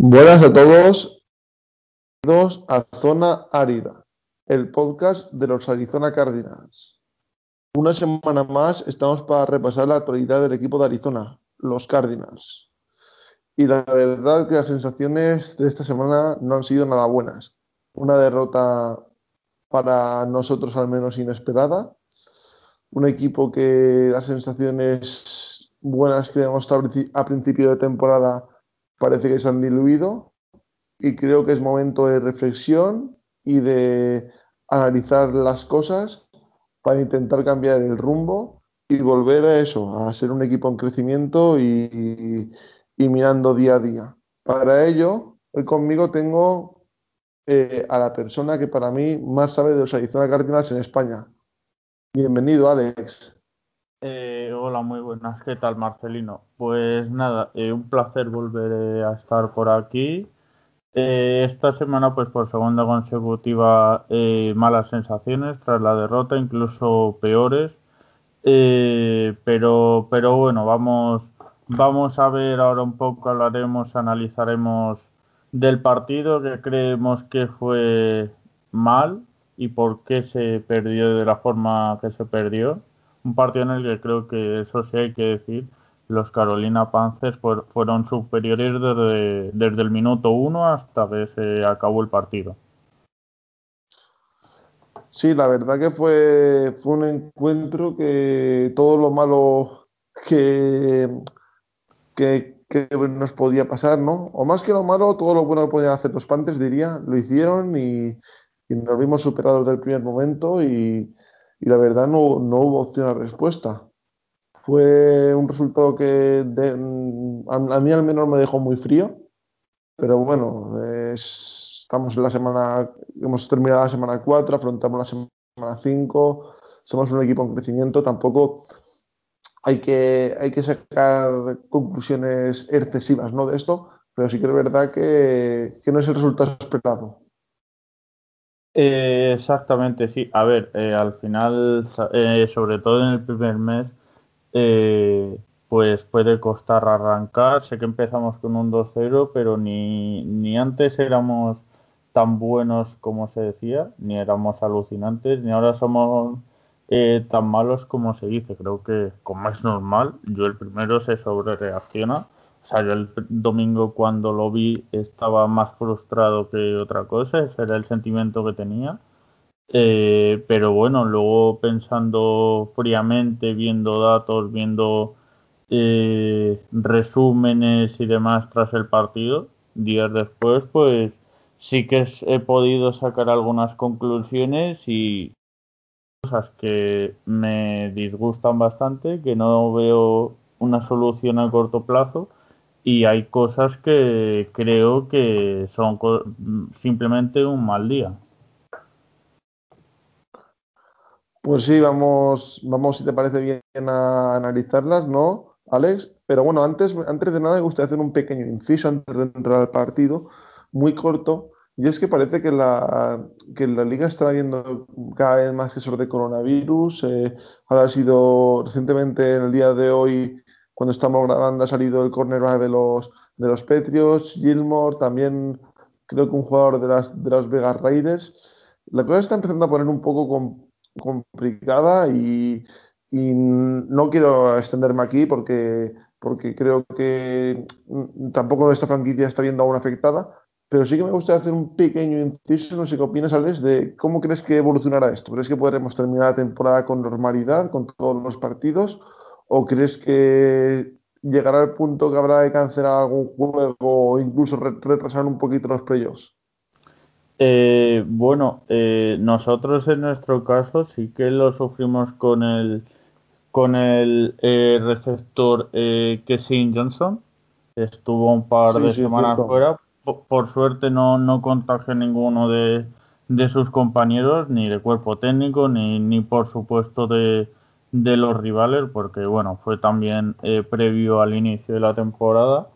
Buenas a todos, a Zona Árida, el podcast de los Arizona Cardinals. Una semana más estamos para repasar la actualidad del equipo de Arizona, los Cardinals. Y la verdad que las sensaciones de esta semana no han sido nada buenas. Una derrota para nosotros al menos inesperada. Un equipo que las sensaciones buenas que demostrado a principio de temporada parece que se han diluido y creo que es momento de reflexión y de analizar las cosas para intentar cambiar el rumbo y volver a eso, a ser un equipo en crecimiento y, mirando día a día. Para ello, hoy conmigo tengo eh, a la persona que para mí más sabe de los Arizona Cardinals en España. Bienvenido, Alex. Eh, hola, muy buenas. ¿Qué tal, Marcelino? Pues nada, eh, un placer volver a estar por aquí. Eh, esta semana, pues por segunda consecutiva, malas sensaciones tras la derrota, incluso peores. pero, pero bueno, vamos, vamos a ver ahora un poco, hablaremos, analizaremos del partido que creemos que fue mal y por qué se perdió de la forma que se perdió un partido en el que creo que eso sí hay que decir, los Carolina Panthers fueron superiores desde, desde el minuto uno hasta que se acabó el partido. Sí, la verdad que fue, fue un encuentro que todo lo malo que, que, nos podía pasar, ¿no? O más que lo malo, todo lo bueno que podían hacer los Panthers, diría, lo hicieron y, y nos vimos superados del primer momento y, y la verdad no, no hubo opción a respuesta. Fue un resultado que a, mí al menos me dejó muy frío, pero bueno, estamos en la semana, hemos terminado la semana 4, afrontamos la semana 5, somos un equipo en crecimiento, tampoco hay que, hay que sacar conclusiones excesivas ¿no? de esto, pero sí que es verdad que, que no es el resultado esperado. Eh, exactamente, sí. A ver, eh, al final, eh, sobre todo en el primer mes, pues puede costar arrancar. Sé que empezamos con un 2-0, pero ni, ni antes éramos tan buenos como se decía, ni éramos alucinantes, ni ahora somos tan malos como se dice. Creo que, como es normal, yo el primero se sobre reacciona o sea, yo el domingo cuando lo vi estaba más frustrado que otra cosa, ese era el sentimiento que tenía. Eh, pero bueno, luego pensando fríamente, viendo datos, viendo eh, resúmenes y demás tras el partido, días después, pues sí que he podido sacar algunas conclusiones y cosas que me disgustan bastante, que no veo una solución a corto plazo y hay cosas que creo que son simplemente un mal día. Pues sí, vamos, vamos si te parece bien a analizarlas, ¿no, Alex? Pero bueno, antes, antes de nada me gustaría hacer un pequeño inciso antes de entrar al partido, muy corto. Y es que parece que la, que la liga está viendo cada vez más casos de coronavirus. Eh, ahora ha sido recientemente, en el día de hoy, cuando estamos grabando ha salido el cornerback de los, de los Patriots, Gilmore, también creo que un jugador de las, de las Vegas Raiders. La cosa está empezando a poner un poco complicada y, no quiero extenderme aquí porque, porque creo que tampoco esta franquicia está viendo aún afectada, pero sí que me gustaría hacer un pequeño inciso, no sé qué opinas, Alex, de cómo crees que evolucionará esto. ¿Crees que podremos terminar la temporada con normalidad, con todos los partidos? ¿O crees que llegará al punto que habrá de cancelar algún juego o incluso retrasar un poquito los playoffs? Eh, bueno, eh, nosotros en nuestro caso sí que lo sufrimos con el con el eh, receptor eh, Kessin Johnson. Estuvo un par de semanas fuera. Por, suerte no, no contagió ninguno de, de, sus compañeros, ni de cuerpo técnico, ni, ni por supuesto de, de los rivales, porque bueno, fue también eh, previo al inicio de la temporada.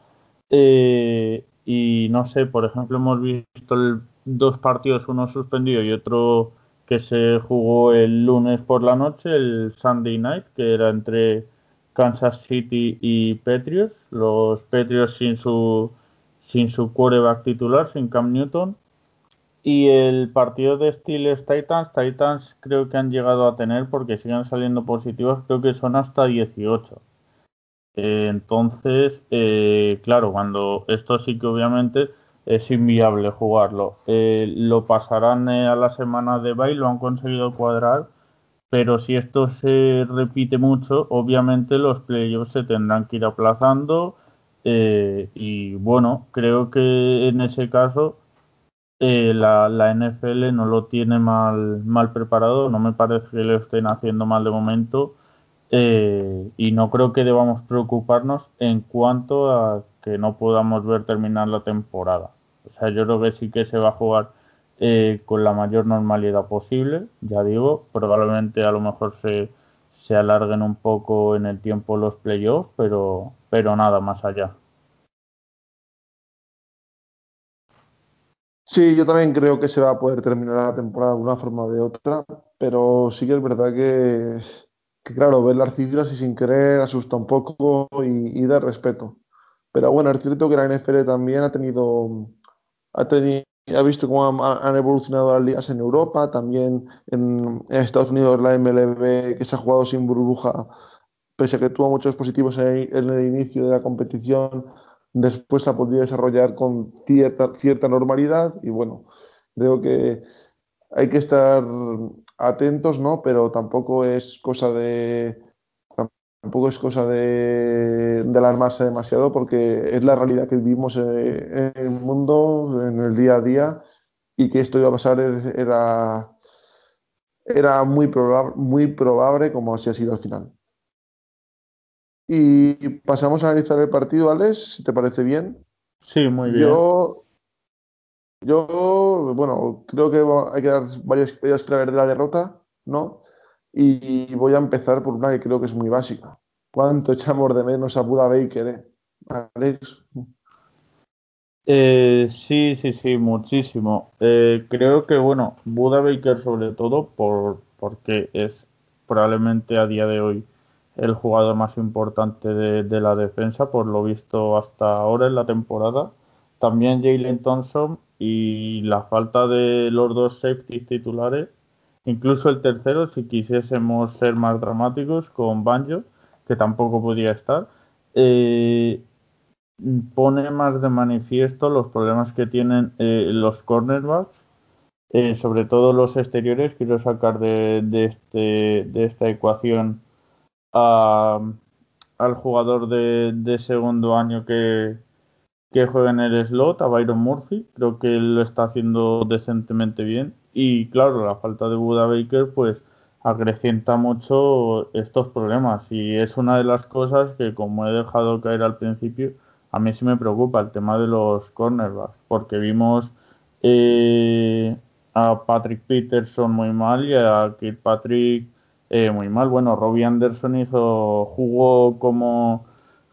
Eh, y no sé, por ejemplo, hemos visto dos partidos, uno suspendido y otro que se jugó el lunes por la noche, el Sunday Night, que era entre Kansas City y Patriots. Los Patriots sin su, sin su quarterback titular, sin Cam Newton. Y el partido de Steelers Titans, Titans creo que han llegado a tener, porque siguen saliendo positivos, creo que son hasta 18. Eh, entonces, eh, claro, cuando esto sí que obviamente es inviable jugarlo. Eh, lo pasarán a la semana de baile, lo han conseguido cuadrar, pero si esto se repite mucho, obviamente los playoffs se tendrán que ir aplazando. y bueno, creo que en ese caso eh, la, NFL no lo tiene mal, mal preparado, no me parece que lo estén haciendo mal de momento eh, y no creo que debamos preocuparnos en cuanto a que no podamos ver terminar la temporada. O sea, yo creo que sí que se va a jugar eh, con la mayor normalidad posible, ya digo, probablemente a lo mejor se, se alarguen un poco en el tiempo los playoffs, pero, pero nada más allá. Sí, yo también creo que se va a poder terminar la temporada de una forma o de otra, pero sí que es verdad que, claro, ver las cifras y sin querer asusta un poco y, da respeto. Pero bueno, es cierto que la NFL también ha tenido, ha tenido, ha visto cómo han, evolucionado las ligas en Europa, también en, Estados Unidos la MLB que se ha jugado sin burbuja, pese a que tuvo muchos positivos en el inicio de la competición después se ha podido desarrollar con cierta, cierta normalidad y bueno, creo que hay que estar atentos, ¿no? Pero tampoco es cosa de tampoco es cosa de, alarmarse demasiado porque es la realidad que vivimos en, el mundo, en el día a día y que esto iba a pasar era, era muy, probable, muy probable como así ha sido al final. Y pasamos a analizar el partido, Alex, si te parece bien. Sí, muy bien. Yo, yo bueno, creo que hay que dar varias, varias claves de la derrota, ¿no? Y voy a empezar por una que creo que es muy básica. ¿Cuánto echamos de menos a Buda Baker, eh? Alex? Eh, sí, sí, sí, muchísimo. Eh, creo que, bueno, Buda Baker sobre todo por, porque es probablemente a día de hoy el jugador más importante de, la defensa, por lo visto hasta ahora en la temporada. También Jalen Thompson y la falta de los dos safeties titulares, incluso el tercero, si quisiésemos ser más dramáticos, con Banjo, que tampoco podía estar, eh, pone más de manifiesto los problemas que tienen eh, los cornerbacks, eh, sobre todo los exteriores. Quiero sacar de, de, este, de esta ecuación al jugador de, segundo año que, que, juega en el slot, a Byron Murphy. Creo que lo está haciendo decentemente bien. Y claro, la falta de Buda Baker, pues acrecienta mucho estos problemas. Y es una de las cosas que, como he dejado caer al principio, a mí sí me preocupa el tema de los cornerbacks, porque vimos eh, a Patrick Peterson muy mal y a Kirkpatrick eh, muy mal. Bueno, Robbie Anderson hizo, jugó como,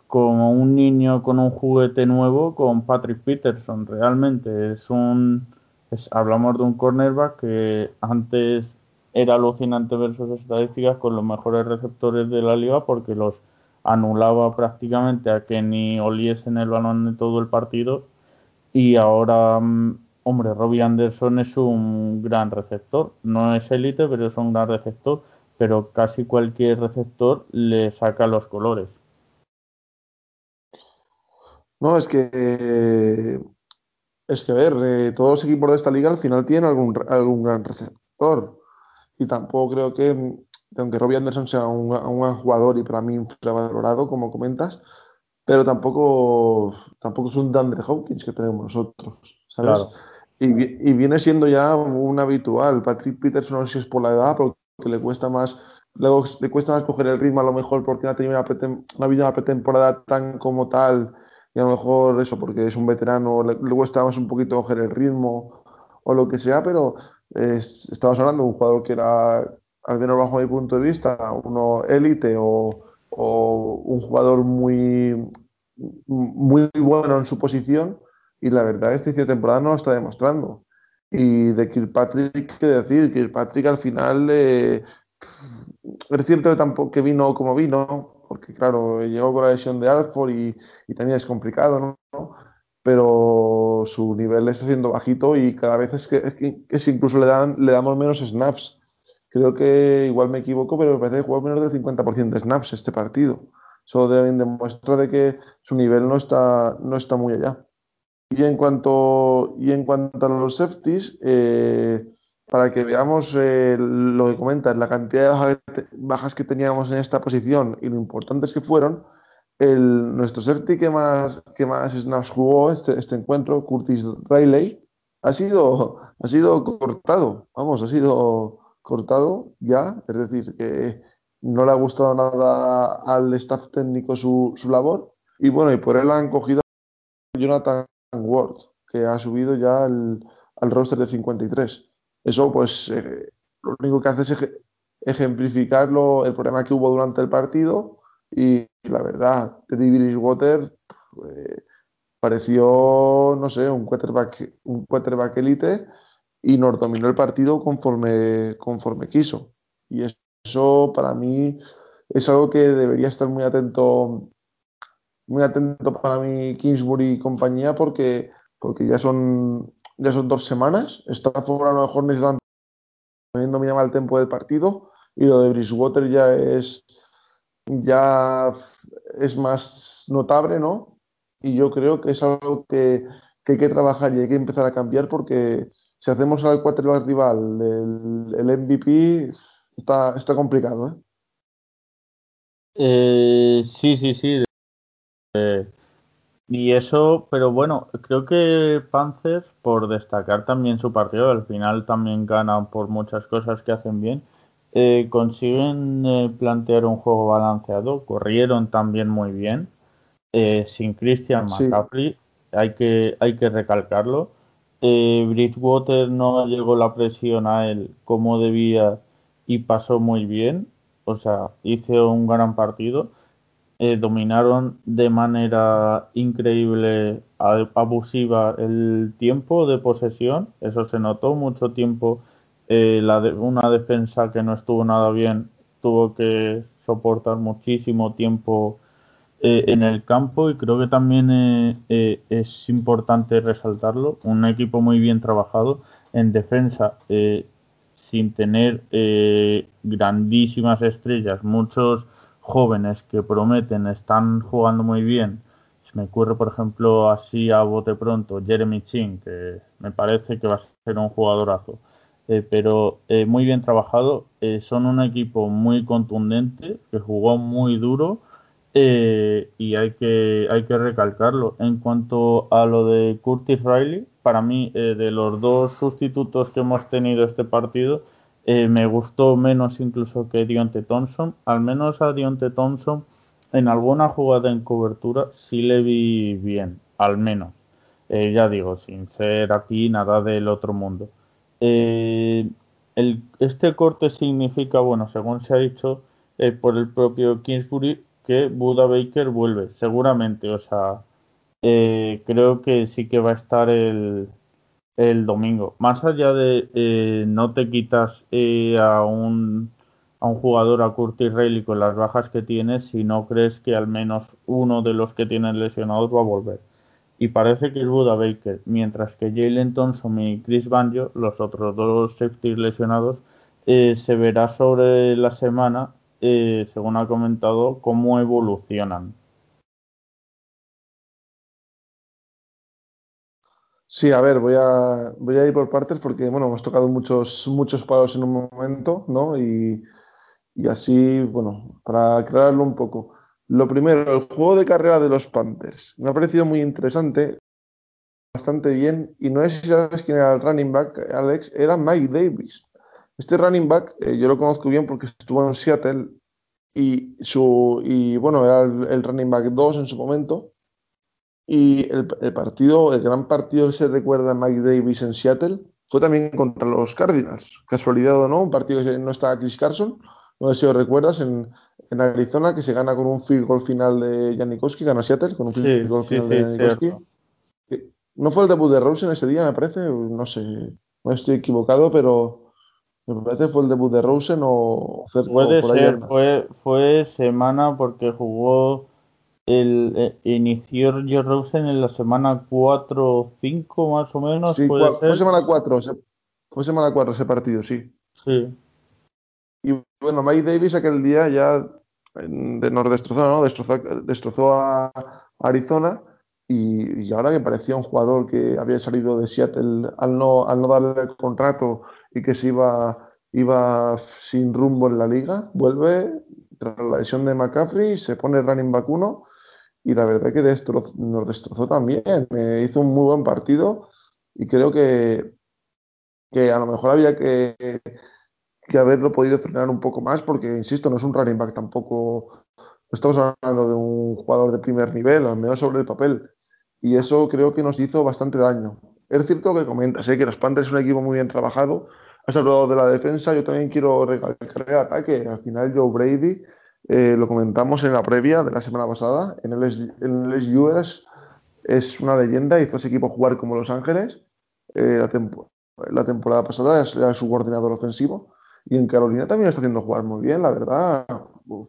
como un niño con un juguete nuevo con Patrick Peterson. Realmente es un, hablamos de un cornerback que antes era alucinante ver sus estadísticas con los mejores receptores de la liga porque los anulaba prácticamente a que ni oliesen el balón en todo el partido y ahora mm, hombre Robbie Anderson es un gran receptor no es élite pero es un gran receptor pero casi cualquier receptor le saca los colores. No, es que es que a ver, eh, todos los equipos de esta liga al final tienen algún, algún gran receptor. Y tampoco creo que, aunque Robbie Anderson sea un, un jugador y para mí infravalorado, como comentas, pero tampoco, tampoco es un Dandre Hawkins que tenemos nosotros, ¿sabes? Y, y, viene siendo ya un habitual. Patrick Peterson, no sé si es por la edad, pero que le cuesta más luego le cuesta más coger el ritmo a lo mejor porque no ha tenido una, no ha habido una pretemporada tan como tal y a lo mejor eso porque es un veterano le, cuesta más un poquito coger el ritmo o lo que sea, pero estamos hablando de un jugador que era, al menos bajo mi punto de vista, uno élite o, o un jugador muy, muy bueno en su posición y la verdad este inicio temporada no lo está demostrando. Y de Kirkpatrick, ¿qué decir? Kirkpatrick al final eh, es cierto que, tampoco, que vino como vino, porque claro, llegó con la lesión de Alford y, y también es complicado, ¿no? Pero su nivel está siendo bajito y cada vez es que, es incluso le, dan, le damos menos snaps. Creo que igual me equivoco, pero me parece que jugó menos del 50% de snaps este partido. Eso deben demostrar de que su nivel no está, no está muy allá. Y en cuanto, y en cuanto a los safeties, eh, para que veamos eh, lo que comentas, la cantidad de bajas que teníamos en esta posición y lo importantes que fueron, el, nuestro safety que más, que más snaps jugó este, este encuentro, Curtis Riley, ha sido, ha sido cortado, vamos, ha sido cortado ya, es decir, que no le ha gustado nada al staff técnico su, su labor, y bueno, y por él han cogido Jonathan Ward, que ha subido ya al, al roster de 53. Eso, pues, eh, lo único que hace es ejemplificar el problema que hubo durante el partido y la verdad, Teddy Bridgewater eh, pareció, no sé, un quarterback, un quarterback y nos dominó el partido conforme, conforme quiso. Y eso para mí es algo que debería estar muy atento, muy atento para mí Kingsbury y compañía porque, porque ya son ya son dos semanas. Está fuera a lo mejor necesitan también dominaba el tiempo del partido y lo de Bridgewater ya es ya es más notable, ¿no? Y yo creo que es algo que, hay que trabajar y hay que empezar a cambiar porque si hacemos al quarterback rival el, el MVP está, está complicado, ¿eh? eh sí, sí, sí. Eh, y eso, pero bueno, creo que Panthers, por destacar también su partido, al final también ganan por muchas cosas que hacen bien, eh, consiguen eh, plantear un juego balanceado, corrieron también muy bien, eh, sin Christian McCaffrey, hay, que, hay que recalcarlo. Bridgewater no llegó la presión a él como debía y pasó muy bien, o sea, hizo un gran partido eh, dominaron de manera increíble, abusiva el tiempo de posesión, eso se notó mucho tiempo. Eh, la una defensa que no estuvo nada bien tuvo que soportar muchísimo tiempo eh, en el campo y creo que también es importante resaltarlo. Un equipo muy bien trabajado en defensa sin tener grandísimas estrellas, muchos jóvenes que prometen, están jugando muy bien. Me ocurre, por ejemplo, así a bote pronto, Jeremy Chin, que me parece que va a ser un jugadorazo. Eh, pero eh, muy bien trabajado. Eh, son un equipo muy contundente, que jugó muy duro y hay que, hay que recalcarlo. En cuanto a lo de Curtis Riley, para mí, de los dos sustitutos que hemos tenido este partido, eh, me gustó menos incluso que Dionte Thompson. Al menos a Dionte Thompson en alguna jugada en cobertura sí le vi bien, al menos. Eh, ya digo, sin ser aquí nada del otro mundo. Eh, este corte significa, bueno, según se ha dicho por el propio Kingsbury, que Buda Baker vuelve, seguramente. O sea, creo que sí que va a estar el, el domingo. Más allá de eh, no te quitas eh, a, un, a un jugador, a Curtis Riley, con las bajas que tienes, si no crees que al menos uno de los que tienen lesionados va a volver. Y parece que es Buda Baker, mientras que Jalen Thompson y Chris Banjo, los otros dos safeties lesionados, eh, se verá sobre la semana, según ha comentado, cómo evolucionan. Sí, a ver, voy a, voy a ir por partes porque, bueno, hemos tocado muchos, muchos palos en un momento, ¿no? Y, y así, bueno, para aclararlo un poco. Lo primero, el juego de carrera de los Panthers. Me ha parecido muy interesante, bastante bien. Y no sé si sabes quién era el running back, Alex, era Mike Davis. Este running back yo lo conozco bien porque estuvo en Seattle y, su, y bueno, era el, running back 2 en su momento. Y el, partido, el gran partido que se recuerda a Mike Davis en Seattle fue también contra los Cardinals. Casualidad o no, un partido que no estaba Chris Carson, no sé si os recuerdas, en, en Arizona, que se gana con un field goal final de Janikowski, ganó Seattle con un field goal final de Janikowski. No fue el debut de Rosen ese día, me parece, no sé, no estoy equivocado, pero me parece fue el debut de Rosen o Puede ser, fue, fue semana porque jugó el eh, inició Joe Rosen en la semana 4 o 5 más o menos. Sí, fue semana 4, fue semana 4 ese partido, sí. Sí. Y bueno, Mike Davis aquel día ya de, nos destrozó, ¿no? Destrozó, destrozó a Arizona y, ahora que parecía un jugador que había salido de Seattle al no, al no darle el contrato y que se iba, iba sin rumbo en la liga, vuelve tras la lesión de McCaffrey, se pone running back 1 y la verdad que nos destrozó también. hizo un muy buen partido y creo que, que a lo mejor había que, que haberlo podido frenar un poco más porque, insisto, no es un running back tampoco. Estamos hablando de un jugador de primer nivel, al menos sobre el papel. Y eso creo que nos hizo bastante daño. Es cierto que comentas ¿eh? que los Panthers es un equipo muy bien trabajado. Has hablado de la defensa, yo también quiero recalcar el ataque. Al final, Joe Brady, eh, lo comentamos en la previa de la semana pasada, en el, en es, una leyenda, hizo ese equipo jugar como Los Ángeles. Eh, la, la temporada pasada era su coordinador ofensivo y en Carolina también está haciendo jugar muy bien, la verdad.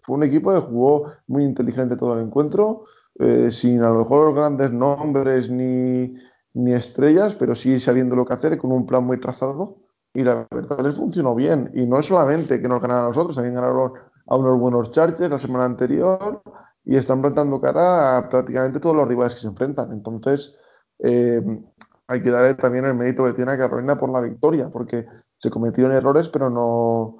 Fue un equipo que jugó muy inteligente todo el encuentro, eh, sin a lo mejor grandes nombres ni, ni, estrellas, pero sí sabiendo lo que hacer con un plan muy trazado. Y la verdad les funcionó bien. Y no es solamente que nos ganaron a nosotros, también ganaron a unos buenos Chargers la semana anterior y están plantando cara a prácticamente todos los rivales que se enfrentan. Entonces, eh, hay que darle también el mérito que tiene a Carolina por la victoria, porque se cometieron errores, pero no,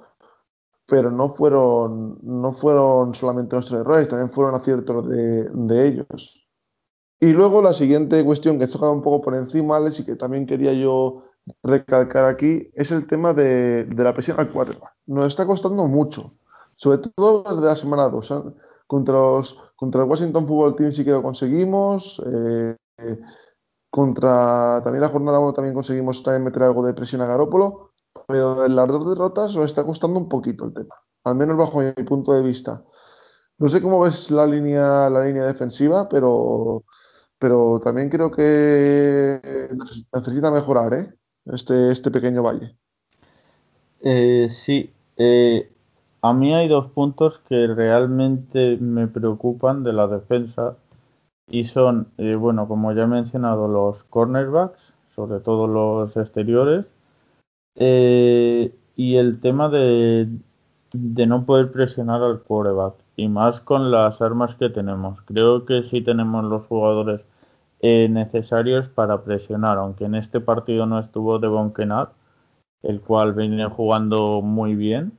pero no fueron, no fueron solamente nuestros errores, también fueron aciertos de, de ellos. Y luego la siguiente cuestión que he tocado un poco por encima, Alex, y que también quería yo recalcar aquí, es el tema de, de la presión al quarterback. Nos está costando mucho, sobre todo desde la semana 2. ¿eh? Contra, los, contra el Washington Football Team sí que lo conseguimos. Eh, contra también la jornada 1 también conseguimos también meter algo de presión a Garópolo pero en las dos derrotas nos está costando un poquito el tema, al menos bajo mi punto de vista. No sé cómo ves la línea, la línea defensiva, pero, pero también creo que necesita mejorar ¿eh? este, este pequeño valle. Eh, sí, eh, a mí hay dos puntos que realmente me preocupan de la defensa y son, eh, bueno, como ya he mencionado, los cornerbacks, sobre todo los exteriores, eh, y el tema de, de no poder presionar al quarterback y más con las armas que tenemos. Creo que sí tenemos los jugadores eh, necesarios para presionar, aunque en este partido no estuvo de Kennard, el cual viene jugando muy bien.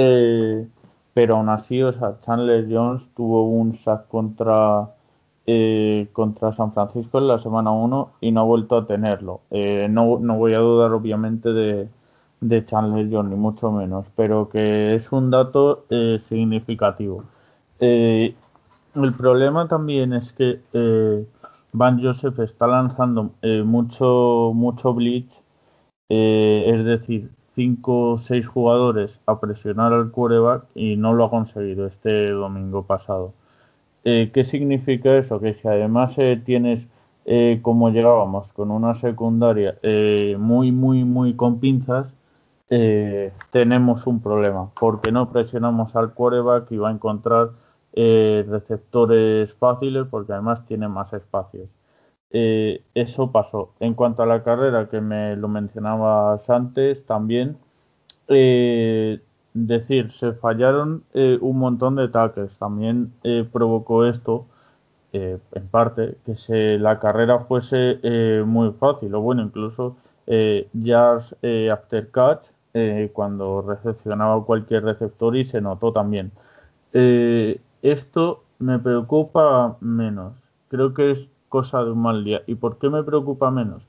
Eh, pero aún así, o sea, Chandler Jones tuvo un sack contra, contra San Francisco en la semana 1 y no ha vuelto a tenerlo. no, no voy a dudar, obviamente, de, de Chandler Jones, ni mucho menos, pero que es un dato eh, significativo. Eh, el problema también es que eh, Van Joseph está lanzando mucho, mucho blitz, es decir, 5 o 6 jugadores a presionar al quarterback y no lo ha conseguido este domingo pasado. ¿Qué significa eso? Que si además tienes, como llegábamos, con una secundaria muy, muy, muy con pinzas, eh, tenemos un problema, porque no presionamos al quarterback y va a encontrar eh, receptores fáciles, porque además tiene más espacios. Eh, eso pasó. En cuanto a la carrera, que me lo mencionabas antes, también decir, se fallaron un montón de tackles. También provocó esto, en parte, que se, la carrera fuese muy fácil, o bueno, incluso yards after catch eh, cuando recepcionaba cualquier receptor y se notó también. Eh, esto me preocupa menos. Creo que es cosa de un mal día. ¿Y por qué me preocupa menos?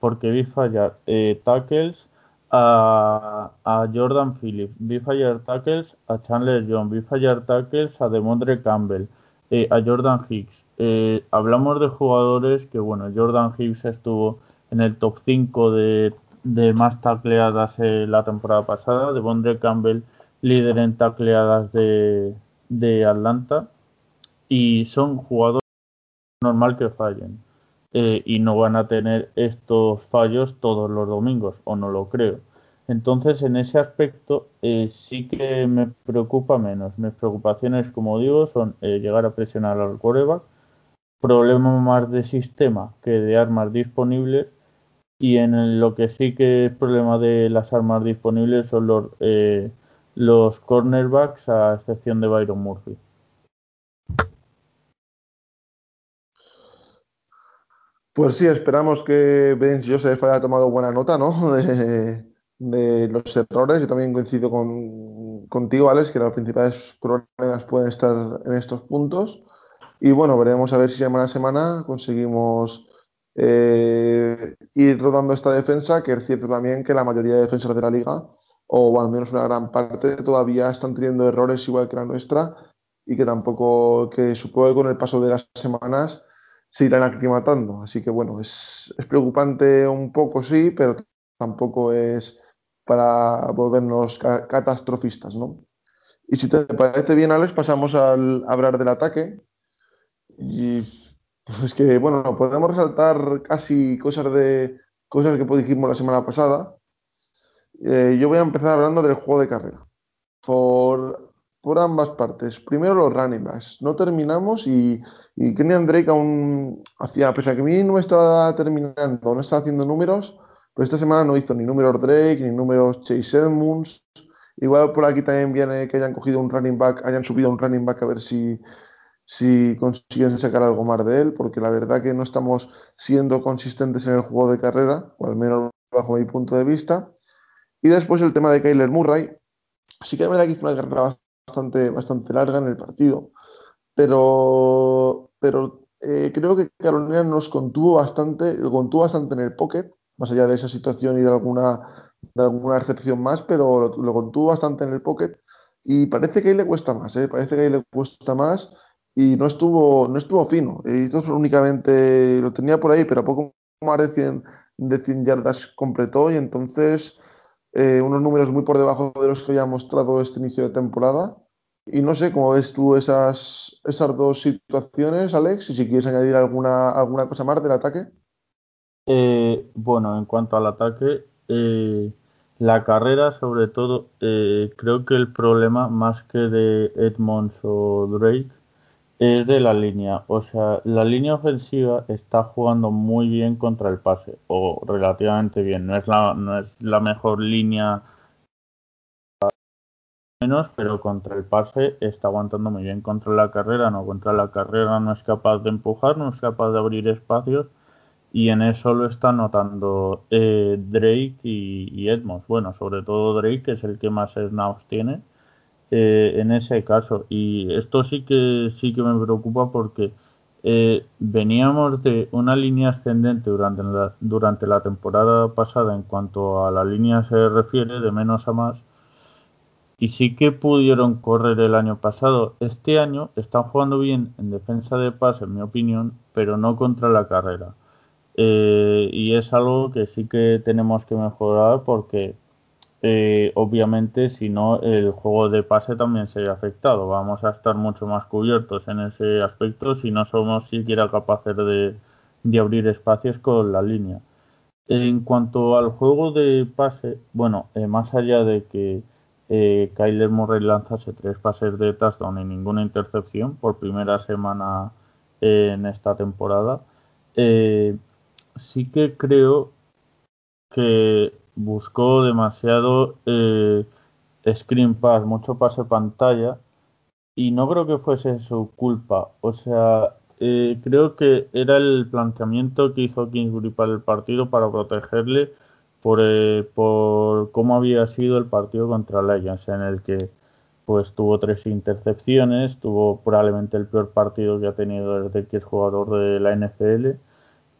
Porque vi fallar eh, tackles a, Jordan Phillips, vi fallar tackles a Chandler John, vi fallar tackles a Demondre Campbell, eh, a Jordan Hicks. Eh, hablamos de jugadores que, bueno, Jordan Hicks estuvo en el top 5 de, más tacleadas la temporada pasada, Demondre Campbell líder en tacleadas de, de Atlanta y son jugadores normal que fallen. Eh, y no van a tener estos fallos todos los domingos, o no lo creo. Entonces, en ese aspecto eh, sí que me preocupa menos. Mis preocupaciones, como digo, son eh, llegar a presionar al coreback, problemas más de sistema que de armas disponibles, y en lo que sí que es problema de las armas disponibles son los, los cornerbacks, a excepción de Byron Murphy. Pues sí, esperamos que Ben Joseph haya tomado buena nota ¿no? de, los errores. Yo también coincido con, contigo, Alex, que los principales problemas pueden estar en estos puntos. Y bueno, veremos a ver si semana a semana conseguimos eh, ir rodando esta defensa, que es cierto también que la mayoría de defensas de la liga, o al menos una gran parte, todavía están teniendo errores igual que la nuestra y que tampoco, que supongo que con el paso de las semanas se irán aclimatando. Así que bueno, es, preocupante un poco, sí, pero tampoco es para volvernos catastrofistas, ¿no? Y si te parece bien, Alex, pasamos al hablar del ataque. Y pues es que, bueno, podemos resaltar casi cosas de cosas que dijimos la semana pasada. Eh, yo voy a empezar hablando del juego de carrera. Por, por ambas partes. Primero los running backs. No terminamos y y Kenyan Drake aún hacía, pese a que a mí no estaba terminando, no estaba haciendo números, pero esta semana no hizo ni números Drake, ni números Chase Edmonds. Igual por aquí también viene que hayan cogido un running back, hayan subido un running back a ver si, si consiguen sacar algo más de él, porque la verdad que no estamos siendo consistentes en el juego de carrera, o al menos bajo mi punto de vista. Y después el tema de Kyler Murray. Sí que la verdad que hizo una carrera bastante, bastante larga en el partido, pero pero eh, creo que Carolina nos contuvo bastante, contuvo bastante en el pocket, más allá de esa situación y de alguna, de alguna excepción más, pero lo, contuvo bastante en el pocket y parece que ahí le cuesta más, ¿eh? parece que ahí le cuesta más y no estuvo, no estuvo fino. Esto únicamente lo tenía por ahí, pero a poco más de 100, de 100 yardas completó y entonces eh, unos números muy por debajo de los que había mostrado este inicio de temporada y no sé cómo ves tú esas, esas dos situaciones, Alex, y si quieres añadir alguna, alguna cosa más del ataque. Eh, bueno, en cuanto al ataque, eh, la carrera, sobre todo, creo que el problema más que de Edmonds o Drake es de la línea. O sea, la línea ofensiva está jugando muy bien contra el pase, o relativamente bien. No es la, no es la mejor línea menos, pero contra el pase está aguantando muy bien. Contra la carrera no, contra la carrera no es capaz de empujar, no es capaz de abrir espacios y en eso lo está notando eh, Drake y, Edmonds. Bueno, sobre todo Drake, que es el que más snaps tiene eh, en ese caso. Y esto sí que sí que me preocupa porque eh, veníamos de una línea ascendente durante la, durante la temporada pasada en cuanto a la línea se refiere, de menos a más y sí que pudieron correr el año pasado. Este año están jugando bien en defensa de pase, en mi opinión, pero no contra la carrera. Eh, y es algo que sí que tenemos que mejorar porque eh, obviamente si no el juego de pase también se afectado. Vamos a estar mucho más cubiertos en ese aspecto si no somos siquiera capaces de, abrir espacios con la línea. En cuanto al juego de pase, bueno, eh, más allá de que eh, Kyler Murray lanzase tres pases de touchdown y ninguna intercepción por primera semana en esta temporada. Sí que creo que buscó demasiado eh, screen pass, mucho pase pantalla y no creo que fuese su culpa. O sea, eh, creo que era el planteamiento que hizo Kingsbury para el partido para protegerle por, eh, por cómo había sido el partido contra Legends, en el que pues tuvo tres intercepciones, tuvo probablemente el peor partido que ha tenido desde que es jugador de la NFL.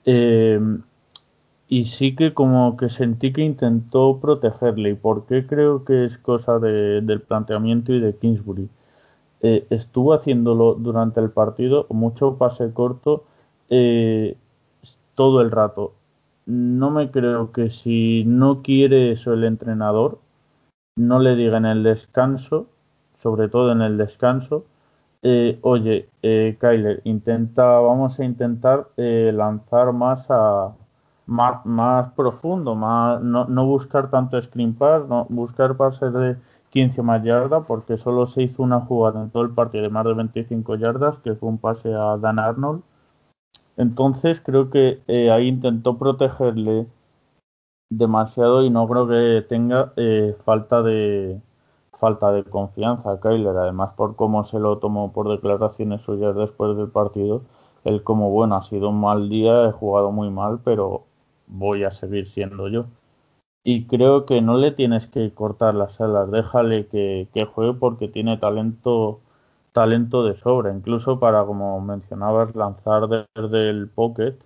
Eh, y sí que como que sentí que intentó protegerle. ¿Y por qué creo que es cosa del planteamiento y de Kingsbury? Eh, estuvo haciéndolo durante el partido, mucho pase corto, eh, todo el rato. No me creo que si no quiere eso el entrenador, no le diga en el descanso, sobre todo en el descanso, eh, oye, Kyler, intenta, vamos a intentar lanzar más a más, más profundo, más, no, no buscar tanto screen pass, no buscar pases de 15 más yardas, porque solo se hizo una jugada en todo el partido de más de 25 yardas, que fue un pase a Dan Arnold. Entonces creo que eh, ahí intentó protegerle demasiado y no creo que tenga eh, falta de falta de confianza a Kyler, además por cómo se lo tomó por declaraciones suyas después del partido, él como bueno ha sido un mal día, he jugado muy mal, pero voy a seguir siendo yo. Y creo que no le tienes que cortar las alas, déjale que, juegue porque tiene talento, talento de sobra, incluso para, como mencionabas, lanzar desde el pocket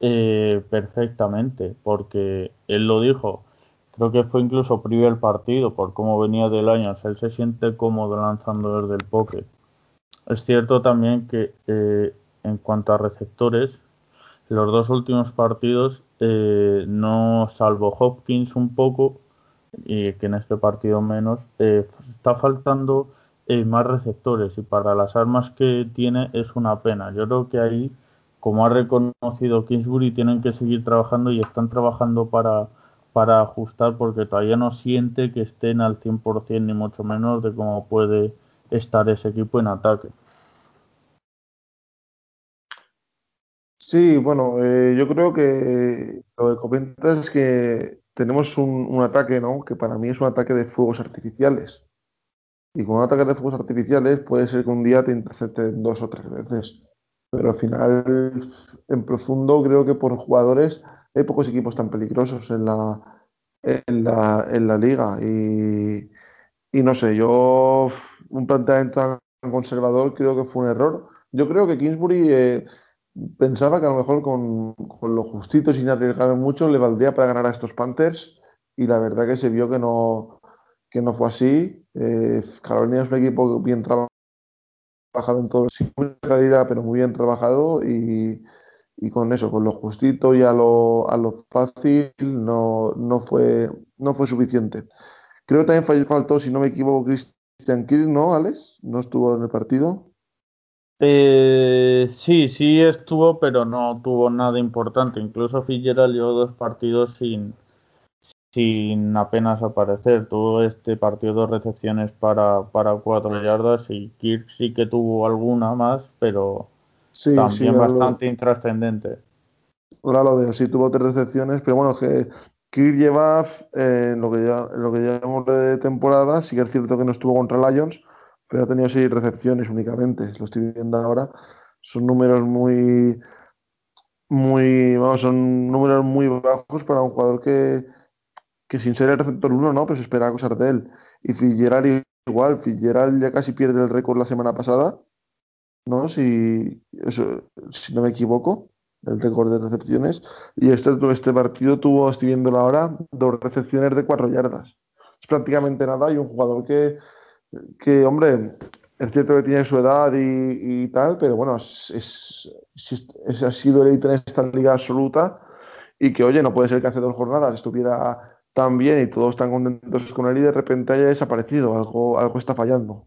eh, perfectamente, porque él lo dijo, creo que fue incluso previo el partido, por cómo venía del año, él se siente cómodo lanzando desde el pocket. Es cierto también que eh, en cuanto a receptores, los dos últimos partidos eh, no salvo Hopkins un poco, y que en este partido menos, eh, está faltando eh, más receptores y para las armas que tiene es una pena. Yo creo que ahí, como ha reconocido Kingsbury, tienen que seguir trabajando y están trabajando para, para ajustar porque todavía no siente que estén al 100% ni mucho menos de cómo puede estar ese equipo en ataque. Sí, bueno, eh, yo creo que lo que comentas es que tenemos un, ataque, ¿no? Que para mí es un ataque de fuegos artificiales. Y con un ataque de fuegos artificiales puede ser que un día te intercepten dos o tres veces. Pero al final, en profundo, creo que por jugadores hay pocos equipos tan peligrosos en la, en la, en la liga. Y, y no sé, yo un planteamiento tan conservador creo que fue un error. Yo creo que Kingsbury... Eh, pensaba que a lo mejor con, con lo justito, sin arriesgar mucho, le valdría para ganar a estos Panthers y la verdad que se vio que no, que no fue así. Eh, Carolina es un equipo bien trabajado en todo, sin mucha calidad, pero muy bien trabajado y, y, con eso, con lo justito y a lo, a lo fácil, no, no, fue, no fue suficiente. Creo que también faltó, si no me equivoco, Christian Kirk, ¿no, Alex? No estuvo en el partido. Eh, sí, sí estuvo, pero no tuvo nada importante. Incluso Fitzgerald llevó dos partidos sin, sin apenas aparecer. Tuvo este partido dos recepciones para, para cuatro yardas y Kirk sí que tuvo alguna más, pero también bastante intrascendente. Ahora lo veo, sí tuvo tres recepciones, pero bueno, que Kirk lleva eh, lo que ya lo que llevamos de temporada, sí que es cierto que no estuvo contra Lions, pero ha tenido seis recepciones únicamente. Lo estoy viendo ahora. Son números muy, muy, vamos, son números muy bajos para un jugador que, que sin ser el receptor uno, ¿no? Pues espera cosas de él. Y Fitzgerald igual, Fitzgerald ya casi pierde el récord la semana pasada, ¿no? Si, eso, si no me equivoco, el récord de recepciones. Y este, este partido tuvo, estoy viendo ahora, dos recepciones de cuatro yardas. Es prácticamente nada y un jugador que que, hombre, es cierto que tiene su edad y, tal, pero bueno, es, ha sido el en esta liga absoluta y que, oye, no puede ser que hace dos jornadas estuviera tan bien y todos tan contentos con él y de repente haya desaparecido, algo, algo está fallando.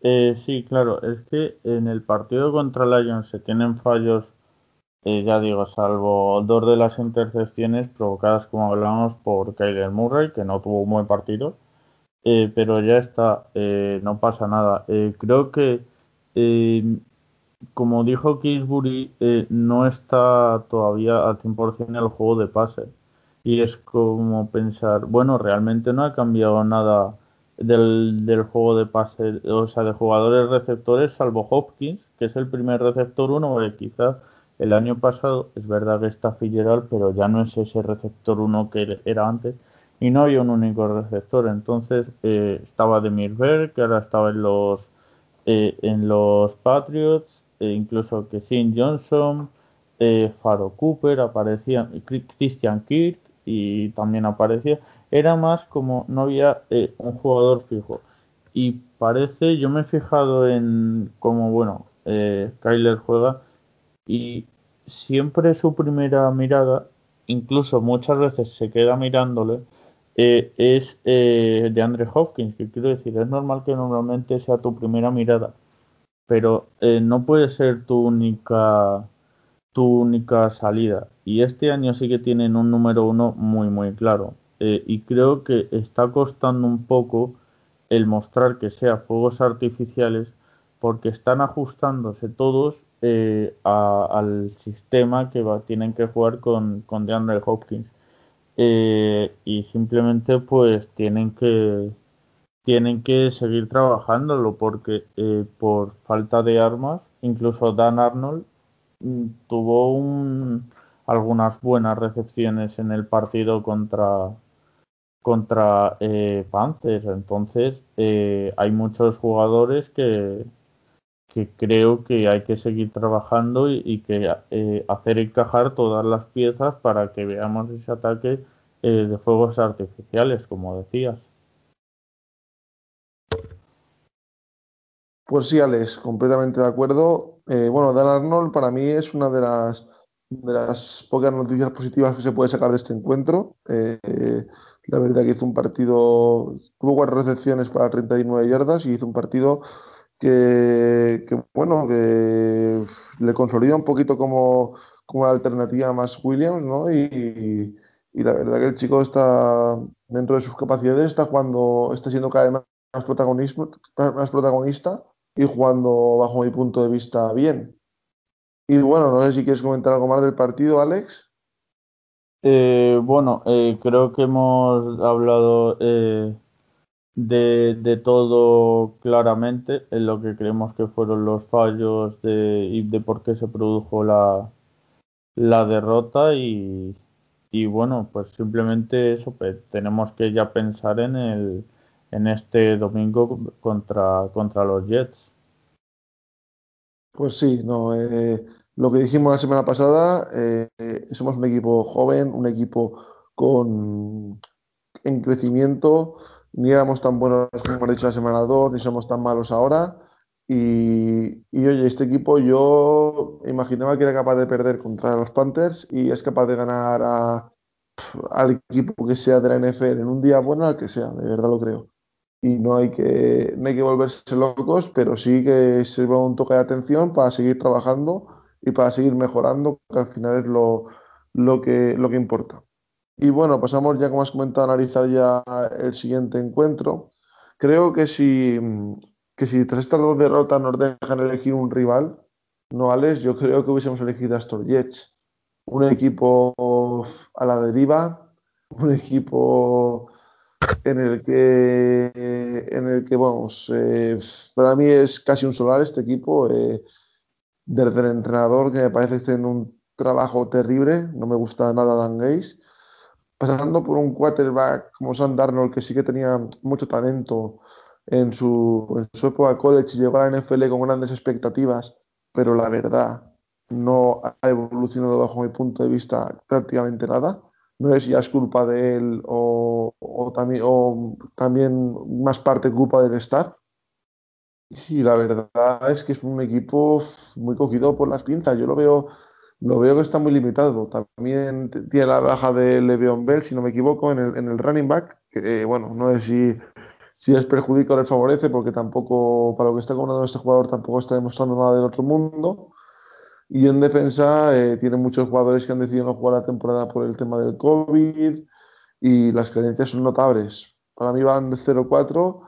Eh, sí, claro, es que en el partido contra Lions se tienen fallos, eh, ya digo, salvo dos de las intercepciones provocadas, como hablábamos, por Kyler Murray, que no tuvo un buen partido eh, pero ya está, eh, no pasa nada. Eh, creo que, como dijo Kingsbury, no está todavía al 100% el juego de pase. Y es como pensar, bueno, realmente no ha cambiado nada del, juego de pase, o sea, de jugadores receptores, salvo Hopkins, que es el primer receptor uno, quizás el año pasado es verdad que está Fitzgerald, pero ya no es ese receptor uno que era antes y no había un único receptor. Entonces eh, estaba Demir Berg, que ahora estaba en los, eh, en los Patriots, e incluso Kessin Johnson, eh, Faro Cooper, aparecía Christian Kirk y también aparecía. Era más como no había eh, un jugador fijo. Y parece, yo me he fijado en cómo, bueno, eh, Kyler juega y siempre su primera mirada, incluso muchas veces se queda mirándole, eh, es eh, de Andre Hopkins, que quiero decir, es normal que normalmente sea tu primera mirada, pero eh, no puede ser tu única tu única salida. Y este año sí que tienen un número uno muy muy claro. y creo que está costando un poco el mostrar que sea fuegos artificiales porque están ajustándose todos al sistema que va, tienen que jugar con, con DeAndre Hopkins. Eh, y simplemente pues tienen que tienen que seguir trabajándolo porque eh, por falta de armas incluso Dan Arnold mm, tuvo un, algunas buenas recepciones en el partido contra contra eh, Panthers. Entonces eh, hay muchos jugadores que que creo que hay que seguir trabajando y, que eh, hacer encajar todas las piezas para que veamos ese ataque eh, de fuegos artificiales, como decías. Pues sí, Alex, completamente de acuerdo. Eh, bueno, Dan Arnold para mí es una de las, de las pocas noticias positivas que se puede sacar de este encuentro. la verdad que hizo un partido, tuvo cuatro recepciones para 39 yardas y hizo un partido que, bueno, que le consolida un poquito como, como alternativa más Williams, ¿no? Y, y, la verdad que el chico está, dentro de sus capacidades, está jugando, está siendo cada vez más, protagonismo, más protagonista y jugando, bajo mi punto de vista, bien. Y bueno, no sé si quieres comentar algo más del partido, Alex. Eh, bueno, eh, creo que hemos hablado eh, de, todo claramente en lo que creemos que fueron los fallos de, y de por qué se produjo la, la derrota y, y bueno, pues simplemente eso, pues, tenemos que ya pensar en el en este domingo contra, contra los Jets. Pues sí, no, eh, lo que dijimos la semana pasada, eh, somos un equipo joven, un equipo con en crecimiento, ni éramos tan buenos como hemos dicho la semana 2, ni somos tan malos ahora. Y, y, oye, este equipo yo imaginaba que era capaz de perder contra los Panthers y es capaz de ganar a, al equipo que sea de la NFL en un día bueno, al que sea, de verdad lo creo. Y no hay que, no hay que volverse locos, pero sí que sirva un toque de atención para seguir trabajando y para seguir mejorando, que al final es lo, lo, que, lo que importa. Y bueno, pasamos ya, como has comentado, a analizar ya el siguiente encuentro. Creo que si, que si tras estas dos derrotas nos dejan elegir un rival, no Alex, yo creo que hubiésemos elegido a Astor Jets. Un equipo a la deriva, un equipo en el que, en el que vamos, eh, para mí es casi un solar este equipo. Eh, desde el entrenador, que me parece que está en un trabajo terrible, no me gusta nada Dan Gaze pasando por un quarterback como Sam Darnold, que sí que tenía mucho talento en su, en su época de college llegó a la NFL con grandes expectativas, pero la verdad no ha evolucionado bajo mi punto de vista prácticamente nada. No si ya es culpa de él o, o, también, o también más parte culpa del staff. Y la verdad es que es un equipo muy cogido por las pinzas. Yo lo veo lo veo que está muy limitado. También tiene la baja de Le'Veon Bell, si no me equivoco, en el, en el running back, eh, bueno, no sé si, si les perjudica o les favorece, porque tampoco, para lo que está cobrando este jugador, tampoco está demostrando nada del otro mundo. Y en defensa eh, tiene muchos jugadores que han decidido no jugar la temporada por el tema del COVID y las carencias son notables. Para mí van de 0-4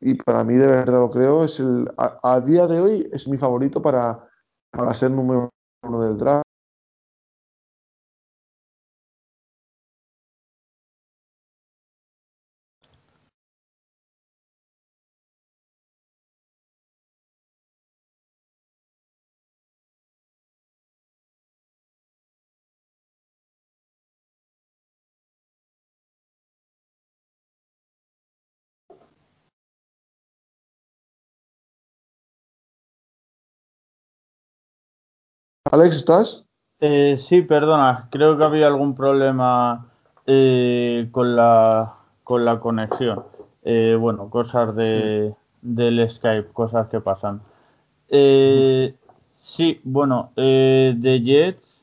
y para mí de verdad lo creo, es el, a, a, día de hoy es mi favorito para, para ser número uno del draft. Alex, ¿estás? Eh, sí, perdona, creo que había algún problema eh, con, la, con la conexión. Eh, bueno, cosas de, del Skype, cosas que pasan. sí, bueno, de Jets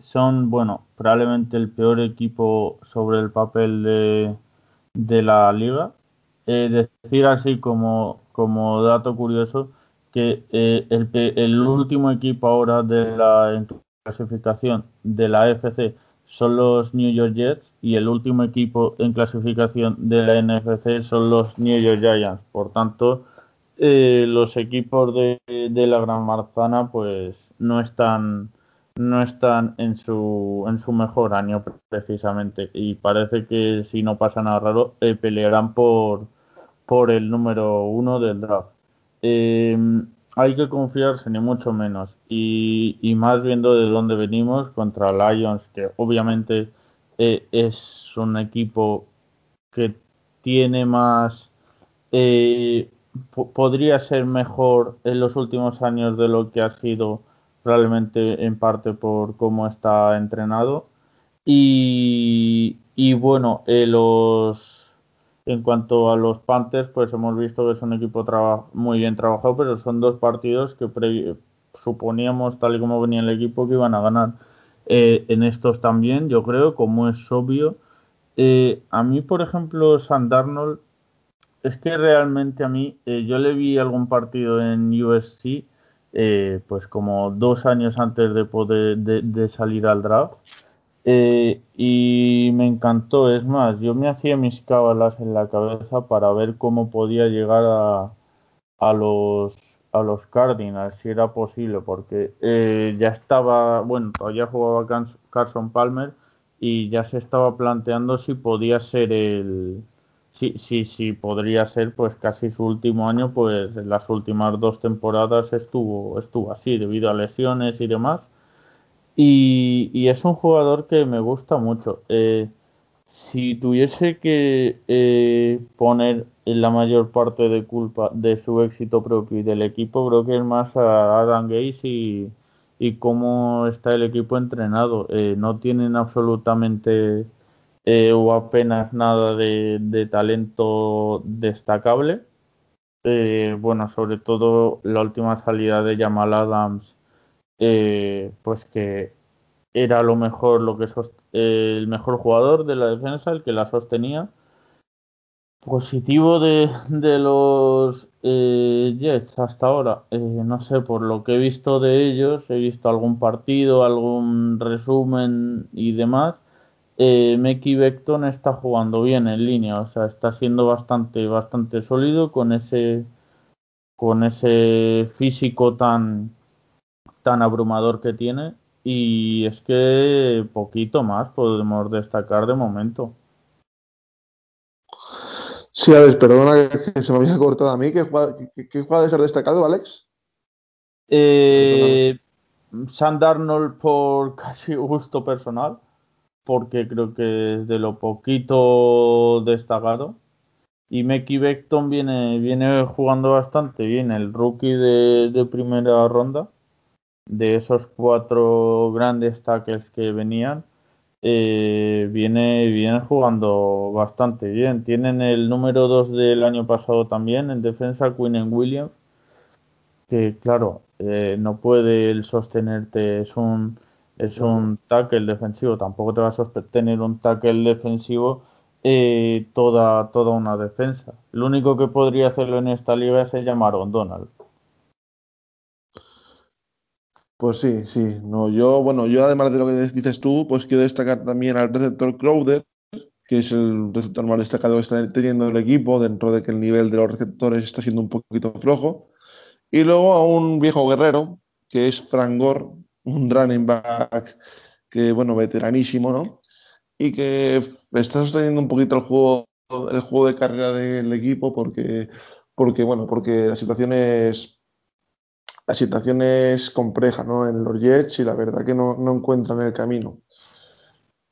son, bueno, probablemente el peor equipo sobre el papel de, de la liga. decir así como, como dato curioso, que eh, el, el, último equipo ahora de la clasificación de la FC son los New York Jets y el último equipo en clasificación de la NFC son los New York Giants. Por tanto, eh, los equipos de, la Gran Manzana pues no están no están en su en su mejor año precisamente y parece que si no pasa nada raro eh, pelearán por por el número uno del draft Em, hay que confiarse, ni mucho menos. Y, más viendo de dónde venimos contra Lions, que obviamente eh, es un equipo que tiene más. Eh, podría ser mejor en los últimos años de lo que ha sido, probablemente en parte por cómo está entrenado. Y, y bueno, eh, los en cuanto a los Panthers, pues hemos visto que es un equipo muy bien trabajado, pero son dos partidos que suponíamos, tal y como venía el equipo, que iban a ganar. Eh, en estos también, yo creo, como es obvio. Eh, a mí, por ejemplo, San Darnold, es que realmente a mí, eh, yo le vi algún partido en USC, pues como dos años antes de poder de salir al draft. Eh, y me encantó, es más, yo me hacía mis cábalas en la cabeza para ver cómo podía llegar a, a los a los Cardinals, si era posible, porque eh, ya estaba, bueno, todavía jugaba Carson Palmer y ya se estaba planteando si podía ser el, sí, sí, sí, podría ser pues casi su último año, pues en las últimas dos temporadas estuvo, estuvo así debido a lesiones y demás y, es un jugador que me gusta mucho. Eh, si tuviese que eh, poner la mayor parte de culpa de su éxito propio y del equipo, creo que es más a Adam Gates y, y cómo está el equipo entrenado. Eh, no tienen absolutamente o apenas nada de, talento destacable. bueno, sobre todo la última salida de Jamal Adams eh, pues que era lo mejor, lo que el mejor jugador de la defensa, el que la sostenía. Positivo de, de los eh, Jets hasta ahora, eh, no sé, por lo que he visto de ellos, he visto algún partido, algún resumen y demás. Eh, Meki Beckton está jugando bien en línea, o sea, está siendo bastante, bastante sólido con ese, con ese físico tan, tan abrumador que tiene y es que poquito más podemos destacar de momento. Sí, Alex, perdona que se me había cortado a mí. ¿Qué, qué, jugadores has destacado, Alex? Eh, por casi gusto personal, porque creo que es de lo poquito destacado. Y Meki Beckton viene, viene jugando bastante bien, el rookie de, de primera ronda de esos cuatro grandes tackles que venían, eh, viene, viene jugando bastante bien. Tienen el número 2 del año pasado también en defensa, Quinn Williams, que claro, eh, no puede el sostenerte, es un, es un tackle defensivo, tampoco te va a sostener un tackle defensivo eh, toda, toda una defensa. Lo único que podría hacerlo en esta liga es llamar Donald. Pues sí, sí. No, yo, bueno, yo además de lo que dices tú, pues quiero destacar también al receptor Crowder, que es el receptor más destacado que está teniendo el equipo, dentro de que el nivel de los receptores está siendo un poquito flojo. Y luego a un viejo guerrero, que es Frank Gore, un running back que, bueno, veteranísimo, ¿no? Y que está sosteniendo un poquito el juego, el juego de carrera del equipo porque, porque bueno, porque la situación es la situación es compleja ¿no? en los Jets y la verdad que no, encuentran el camino.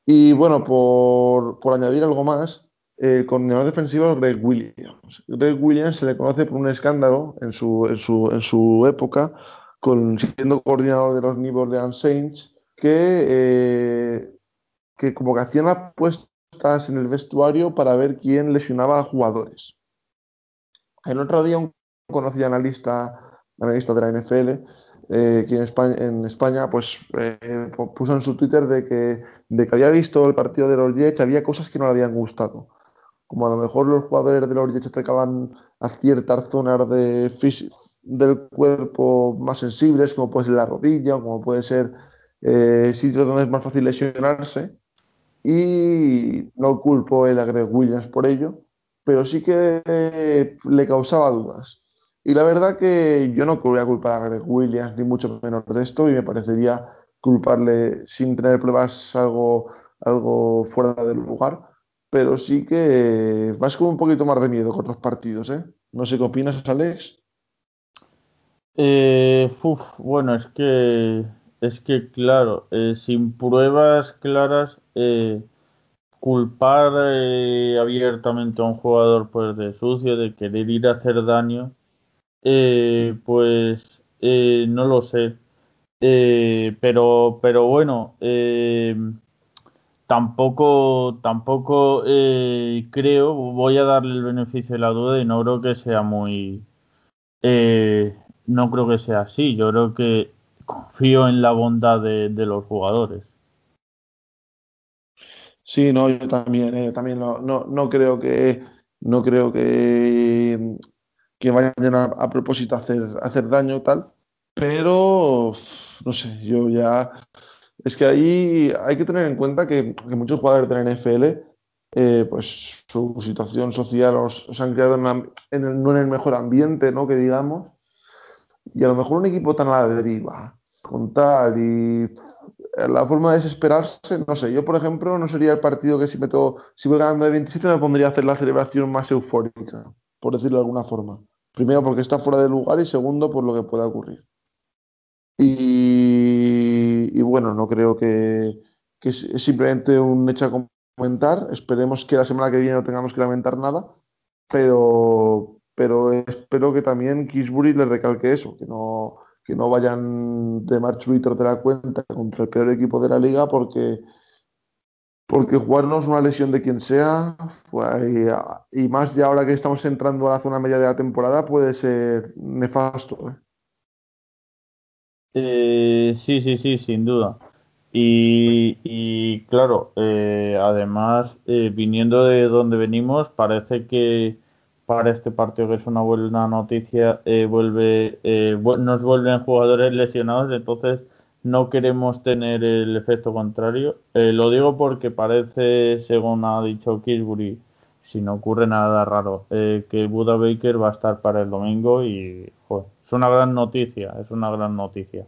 Y bueno, por, por añadir algo más, el coordinador defensivo es Greg Williams. Greg Williams se le conoce por un escándalo en su, en su, en su época siendo coordinador de los New Orleans Saints, que, eh, que como que hacían apuestas en el vestuario para ver quién lesionaba a jugadores. El otro día un conocido analista, analista de la NFL, eh, en España, en España pues eh, puso en su Twitter de que, de que había visto el partido de los Jets, había cosas que no le habían gustado. Como a lo mejor los jugadores de los Jets atacaban a ciertas zonas de del cuerpo más sensibles, como puede ser la rodilla, como puede ser eh, sitios donde es más fácil lesionarse. Y no culpo a Greg Williams por ello, pero sí que eh, le causaba dudas. Y la verdad que yo no voy a culpar a Greg Williams, ni mucho menos de esto, y me parecería culparle sin tener pruebas algo, algo fuera del lugar, pero sí que vas con un poquito más de miedo con otros partidos, ¿eh? No sé qué opinas, Alex. Eh, bueno, es que es que claro, eh, sin pruebas claras, eh, culpar eh, abiertamente a un jugador pues de sucio, de querer ir a hacer daño, eh, pues eh, no lo sé. pero, pero bueno, tampoco, tampoco creo, voy a darle el beneficio de la duda y no creo que sea muy, no creo que sea así. Yo creo que confío en la bondad de los jugadores. Sí, no, yo también, eh, también no, no, creo que no creo que, que vayan a, propósito a hacer, hacer daño tal, pero no sé, yo ya es que ahí hay que tener en cuenta que, muchos jugadores de la NFL, eh, pues su situación social os, han creado en, el, no en el mejor ambiente, ¿no? Que digamos, y a lo mejor un equipo tan a la deriva, con tal y la forma de desesperarse, no sé, yo por ejemplo no sería el partido que si meto, si voy ganando de 27 me pondría a hacer la celebración más eufórica, por decirlo de alguna forma. Primero porque está fuera de lugar y segundo por lo que pueda ocurrir. Y, bueno, no creo que, es, simplemente un hecho a comentar. Esperemos que la semana que viene no tengamos que lamentar nada, pero, pero espero que también Kisbury le recalque eso, que no, que no vayan de Twitter de la cuenta contra el peor equipo de la liga porque porque jugarnos una lesión de quien sea y, más ya ahora que estamos entrando a la zona media de la temporada puede ser nefasto. ¿eh? Eh, sí, sí, sí, sin duda. Y, claro, eh, además, viniendo de donde venimos, parece que, para este partido, que es una buena noticia, eh, vuelve, eh, nos vuelven jugadores lesionados, entonces no queremos tener el efecto contrario. Eh, lo digo porque parece, según ha dicho Kisbury, si no ocurre nada raro, que Buda Baker va a estar para el domingo y es una gran noticia, es una gran noticia.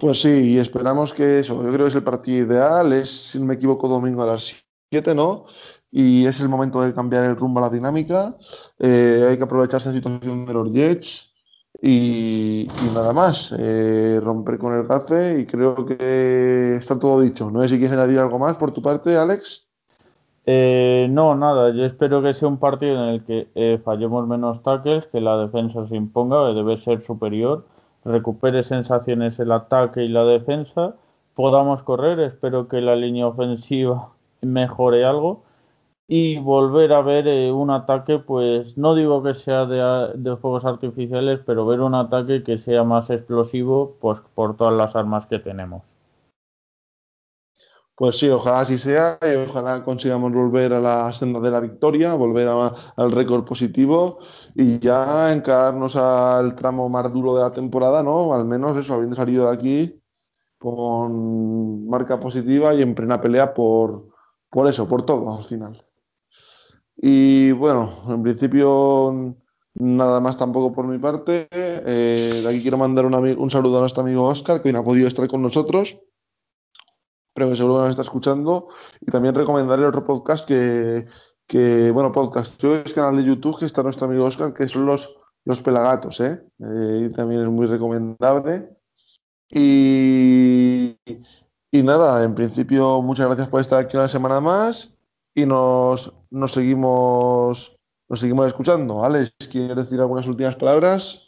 Pues sí, y esperamos que eso, yo creo que es el partido ideal, es, si no me equivoco, domingo a las 7, ¿no? y es el momento de cambiar el rumbo a la dinámica. Eh, hay que aprovechar esa situación de los Jets y, nada más. Eh, romper con el café y creo que está todo dicho. No sé si quieres añadir algo más por tu parte, Alex. Eh, no, nada. Yo espero que sea un partido en el que fallemos menos tackles, que la defensa se imponga, debe ser superior, recupere sensaciones el ataque y la defensa, podamos correr. Espero que la línea ofensiva mejore algo y volver a ver eh, un ataque, pues no digo que sea de, de, fuegos artificiales, pero ver un ataque que sea más explosivo, pues por todas las armas que tenemos. Pues sí, ojalá así sea y ojalá consigamos volver a la senda de la victoria, volver al récord positivo y ya encararnos al tramo más duro de la temporada, ¿no? Al menos eso, habiendo salido de aquí con marca positiva y en plena pelea por, por eso, por todo al final. Y bueno, en principio nada más tampoco por mi parte. Eh, de aquí quiero mandar un, un, saludo a nuestro amigo Oscar, que hoy no ha podido estar con nosotros, pero que seguro nos está escuchando. Y también recomendarle otro podcast que, que bueno, podcast, es canal de YouTube que está nuestro amigo Oscar, que son los, los Pelagatos, ¿eh? ¿eh? también es muy recomendable. Y, y nada, en principio, muchas gracias por estar aquí una semana más y nos, nos seguimos nos seguimos escuchando. Alex, ¿quieres decir algunas últimas palabras?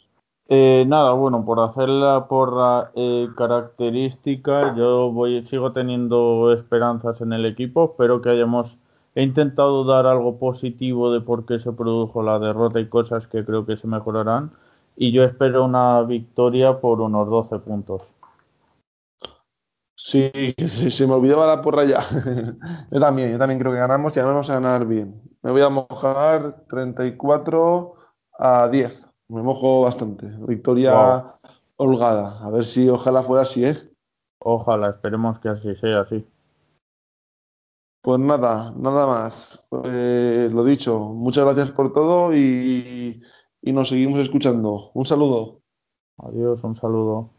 Eh, nada, bueno, por hacer la porra eh, característica, yo voy, sigo teniendo esperanzas en el equipo. Espero que hayamos. He intentado dar algo positivo de por qué se produjo la derrota y cosas que creo que se mejorarán. Y yo espero una victoria por unos 12 puntos. Sí, sí, se me olvidaba la porra ya. yo también, yo también creo que ganamos y vamos a ganar bien. Me voy a mojar 34 a 10. Me mojo bastante. Victoria holgada. A ver si ojalá fuera así, ¿eh? Ojalá, esperemos que así sea, sí. Pues nada, nada más. Eh, lo dicho, muchas gracias por todo y, y nos seguimos escuchando. Un saludo. Adiós, un saludo.